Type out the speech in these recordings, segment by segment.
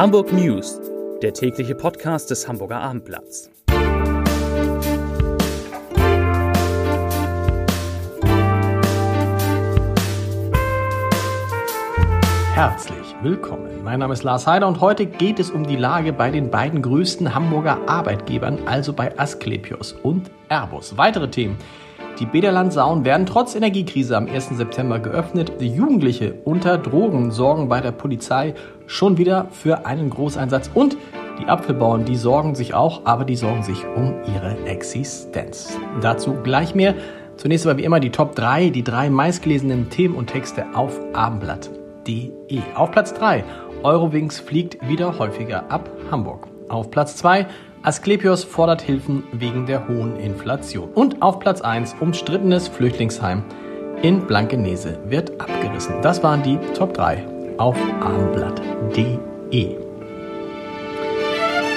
Hamburg News, der tägliche Podcast des Hamburger Abendblatts. Herzlich willkommen. Mein Name ist Lars Heider und heute geht es um die Lage bei den beiden größten Hamburger Arbeitgebern, also bei Asklepios und Airbus. Weitere Themen. Die Bederlandsauen werden trotz Energiekrise am 1. September geöffnet. Jugendliche unter Drogen sorgen bei der Polizei schon wieder für einen Großeinsatz. Und die Apfelbauern, die sorgen sich auch, aber die sorgen sich um ihre Existenz. Dazu gleich mehr. Zunächst aber wie immer die Top 3, die drei meistgelesenen Themen und Texte auf abendblatt.de. Auf Platz 3, Eurowings fliegt wieder häufiger ab Hamburg. Auf Platz 2, Asklepios fordert Hilfen wegen der hohen Inflation. Und auf Platz 1 umstrittenes Flüchtlingsheim in Blankenese wird abgerissen. Das waren die Top 3 auf abendblatt.de.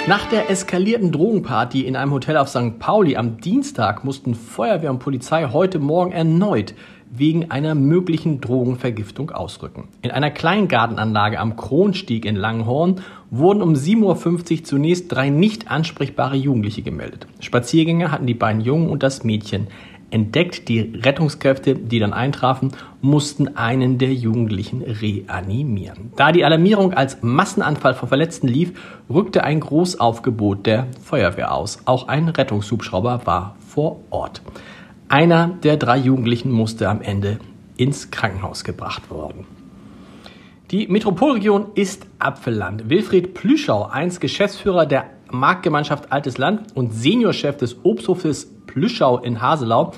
Nach der eskalierten Drogenparty in einem Hotel auf St. Pauli am Dienstag mussten Feuerwehr und Polizei heute Morgen erneut wegen einer möglichen Drogenvergiftung ausrücken. In einer Kleingartenanlage am Kronstieg in Langhorn wurden um 7.50 Uhr zunächst drei nicht ansprechbare Jugendliche gemeldet. Spaziergänger hatten die beiden Jungen und das Mädchen entdeckt. Die Rettungskräfte, die dann eintrafen, mussten einen der Jugendlichen reanimieren. Da die Alarmierung als Massenanfall von Verletzten lief, rückte ein Großaufgebot der Feuerwehr aus. Auch ein Rettungshubschrauber war vor Ort. Einer der drei Jugendlichen musste am Ende ins Krankenhaus gebracht werden. Die Metropolregion ist Apfelland. Wilfried Plüschau, einst Geschäftsführer der Marktgemeinschaft Altes Land und Seniorchef des Obsthofes Plüschau in Haselau,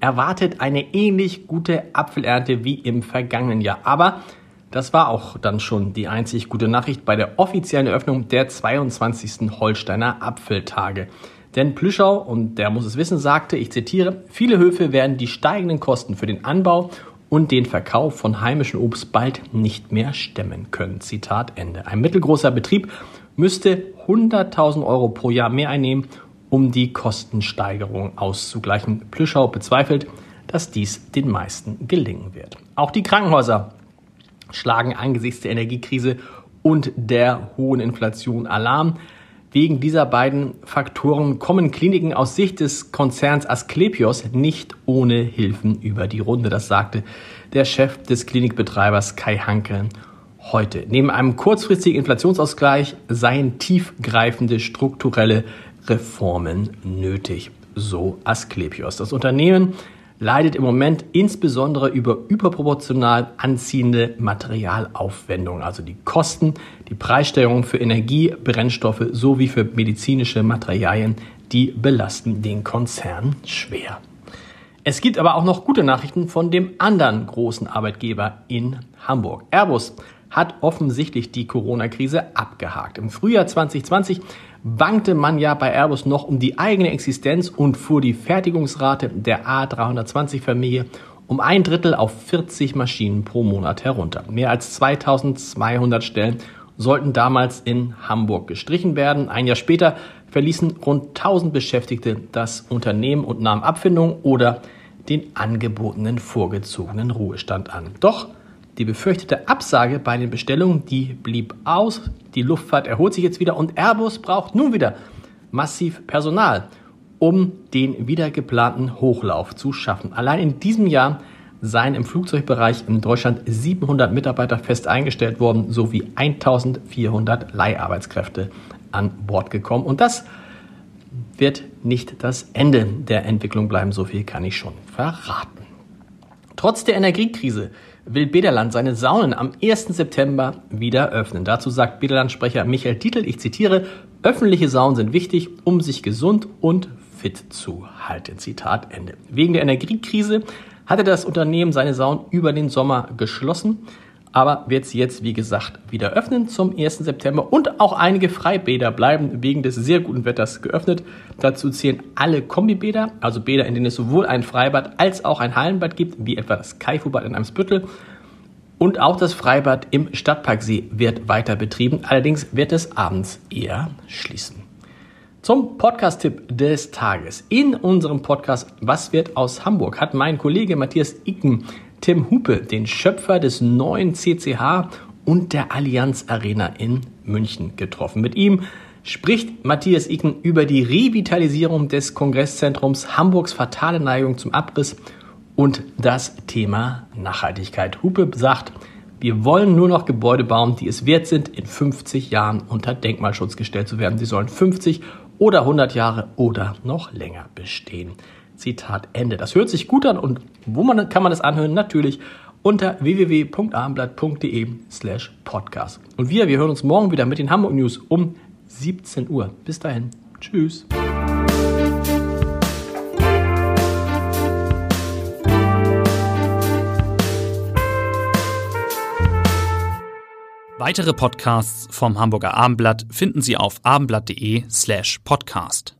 erwartet eine ähnlich gute Apfelernte wie im vergangenen Jahr. Aber das war auch dann schon die einzig gute Nachricht bei der offiziellen Eröffnung der 22. Holsteiner Apfeltage. Denn Plüschau, und der muss es wissen, sagte, ich zitiere, viele Höfe werden die steigenden Kosten für den Anbau und den Verkauf von heimischem Obst bald nicht mehr stemmen können. Zitat Ende. Ein mittelgroßer Betrieb müsste 100.000 Euro pro Jahr mehr einnehmen, um die Kostensteigerung auszugleichen. Plüschau bezweifelt, dass dies den meisten gelingen wird. Auch die Krankenhäuser schlagen angesichts der Energiekrise und der hohen Inflation Alarm. Wegen dieser beiden Faktoren kommen Kliniken aus Sicht des Konzerns Asklepios nicht ohne Hilfen über die Runde. Das sagte der Chef des Klinikbetreibers Kai Hanke heute. Neben einem kurzfristigen Inflationsausgleich seien tiefgreifende strukturelle Reformen nötig, so Asklepios. Das Unternehmen leidet im Moment insbesondere über überproportional anziehende Materialaufwendungen, also die Kosten, die Preissteigerung für Energie, Brennstoffe sowie für medizinische Materialien, die belasten den Konzern schwer. Es gibt aber auch noch gute Nachrichten von dem anderen großen Arbeitgeber in Hamburg. Airbus hat offensichtlich die Corona-Krise abgehakt. Im Frühjahr 2020 wankte man ja bei Airbus noch um die eigene Existenz und fuhr die Fertigungsrate der A320-Familie um ein Drittel auf 40 Maschinen pro Monat herunter. Mehr als 2200 Stellen sollten damals in Hamburg gestrichen werden. Ein Jahr später verließen rund 1000 Beschäftigte das Unternehmen und nahmen Abfindung oder den angebotenen vorgezogenen Ruhestand an. Doch die befürchtete Absage bei den Bestellungen, die blieb aus. Die Luftfahrt erholt sich jetzt wieder und Airbus braucht nun wieder massiv Personal, um den wieder geplanten Hochlauf zu schaffen. Allein in diesem Jahr seien im Flugzeugbereich in Deutschland 700 Mitarbeiter fest eingestellt worden, sowie 1400 Leiharbeitskräfte an Bord gekommen. Und das wird nicht das Ende der Entwicklung bleiben, so viel kann ich schon verraten. Trotz der Energiekrise will Bederland seine Saunen am 1. September wieder öffnen. Dazu sagt Bederland-Sprecher Michael Titel, ich zitiere, öffentliche Saunen sind wichtig, um sich gesund und fit zu halten. Zitat Ende. Wegen der Energiekrise hatte das Unternehmen seine Saunen über den Sommer geschlossen aber wird sie jetzt, wie gesagt, wieder öffnen zum 1. September und auch einige Freibäder bleiben wegen des sehr guten Wetters geöffnet. Dazu zählen alle Kombibäder, also Bäder, in denen es sowohl ein Freibad als auch ein Hallenbad gibt, wie etwa das Kaifubad in Eimsbüttel. Und auch das Freibad im Stadtparksee wird weiter betrieben, allerdings wird es abends eher schließen. Zum Podcast-Tipp des Tages. In unserem Podcast Was wird aus Hamburg hat mein Kollege Matthias Icken Tim Hupe, den Schöpfer des neuen CCH und der Allianz Arena in München getroffen. Mit ihm spricht Matthias Icken über die Revitalisierung des Kongresszentrums Hamburgs fatale Neigung zum Abriss und das Thema Nachhaltigkeit. Hupe sagt, wir wollen nur noch Gebäude bauen, die es wert sind, in 50 Jahren unter Denkmalschutz gestellt zu werden. Sie sollen 50 oder 100 Jahre oder noch länger bestehen. Zitat Ende. Das hört sich gut an und wo man, kann man das anhören? Natürlich unter www.abendblatt.de slash podcast. Und wir, wir hören uns morgen wieder mit den Hamburg News um 17 Uhr. Bis dahin. Tschüss. Weitere Podcasts vom Hamburger Abendblatt finden Sie auf abendblatt.de slash podcast.